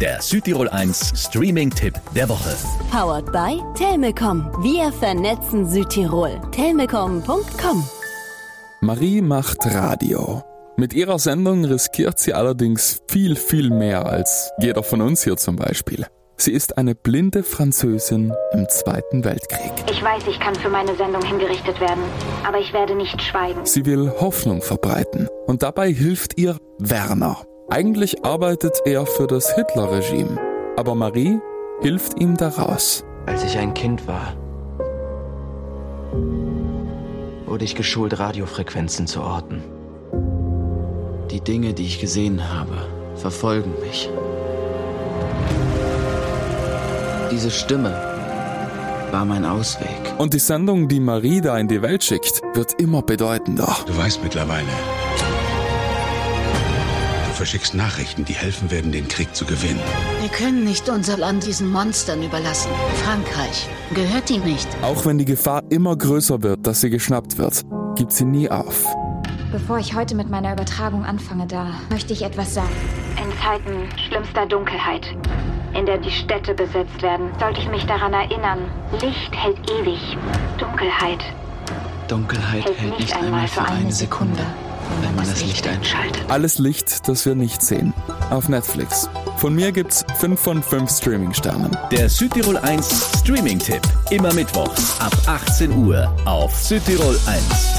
der Südtirol 1 Streaming-Tipp der Woche. Powered by Telmecom. Wir vernetzen Südtirol. Telmecom.com Marie macht Radio. Mit ihrer Sendung riskiert sie allerdings viel, viel mehr als jeder von uns hier zum Beispiel. Sie ist eine blinde Französin im Zweiten Weltkrieg. Ich weiß, ich kann für meine Sendung hingerichtet werden, aber ich werde nicht schweigen. Sie will Hoffnung verbreiten und dabei hilft ihr Werner. Eigentlich arbeitet er für das Hitler-Regime, aber Marie hilft ihm daraus. Als ich ein Kind war, wurde ich geschult, Radiofrequenzen zu orten. Die Dinge, die ich gesehen habe, verfolgen mich. Diese Stimme war mein Ausweg. Und die Sendung, die Marie da in die Welt schickt, wird immer bedeutender. Du weißt mittlerweile, verschickst Nachrichten, die helfen werden, den Krieg zu gewinnen. Wir können nicht unser Land diesen Monstern überlassen. Frankreich gehört ihm nicht. Auch wenn die Gefahr immer größer wird, dass sie geschnappt wird, gibt sie nie auf. Bevor ich heute mit meiner Übertragung anfange, da möchte ich etwas sagen. In Zeiten schlimmster Dunkelheit, in der die Städte besetzt werden, sollte ich mich daran erinnern, Licht hält ewig, Dunkelheit Dunkelheit hält hält nicht einmal für eine Sekunde, wenn man das Licht einschaltet. Alles Licht, das wir nicht sehen. Auf Netflix. Von mir gibt's 5 von 5 Streaming-Sternen. Der Südtirol 1 Streaming-Tipp. Immer mittwochs ab 18 Uhr auf Südtirol 1.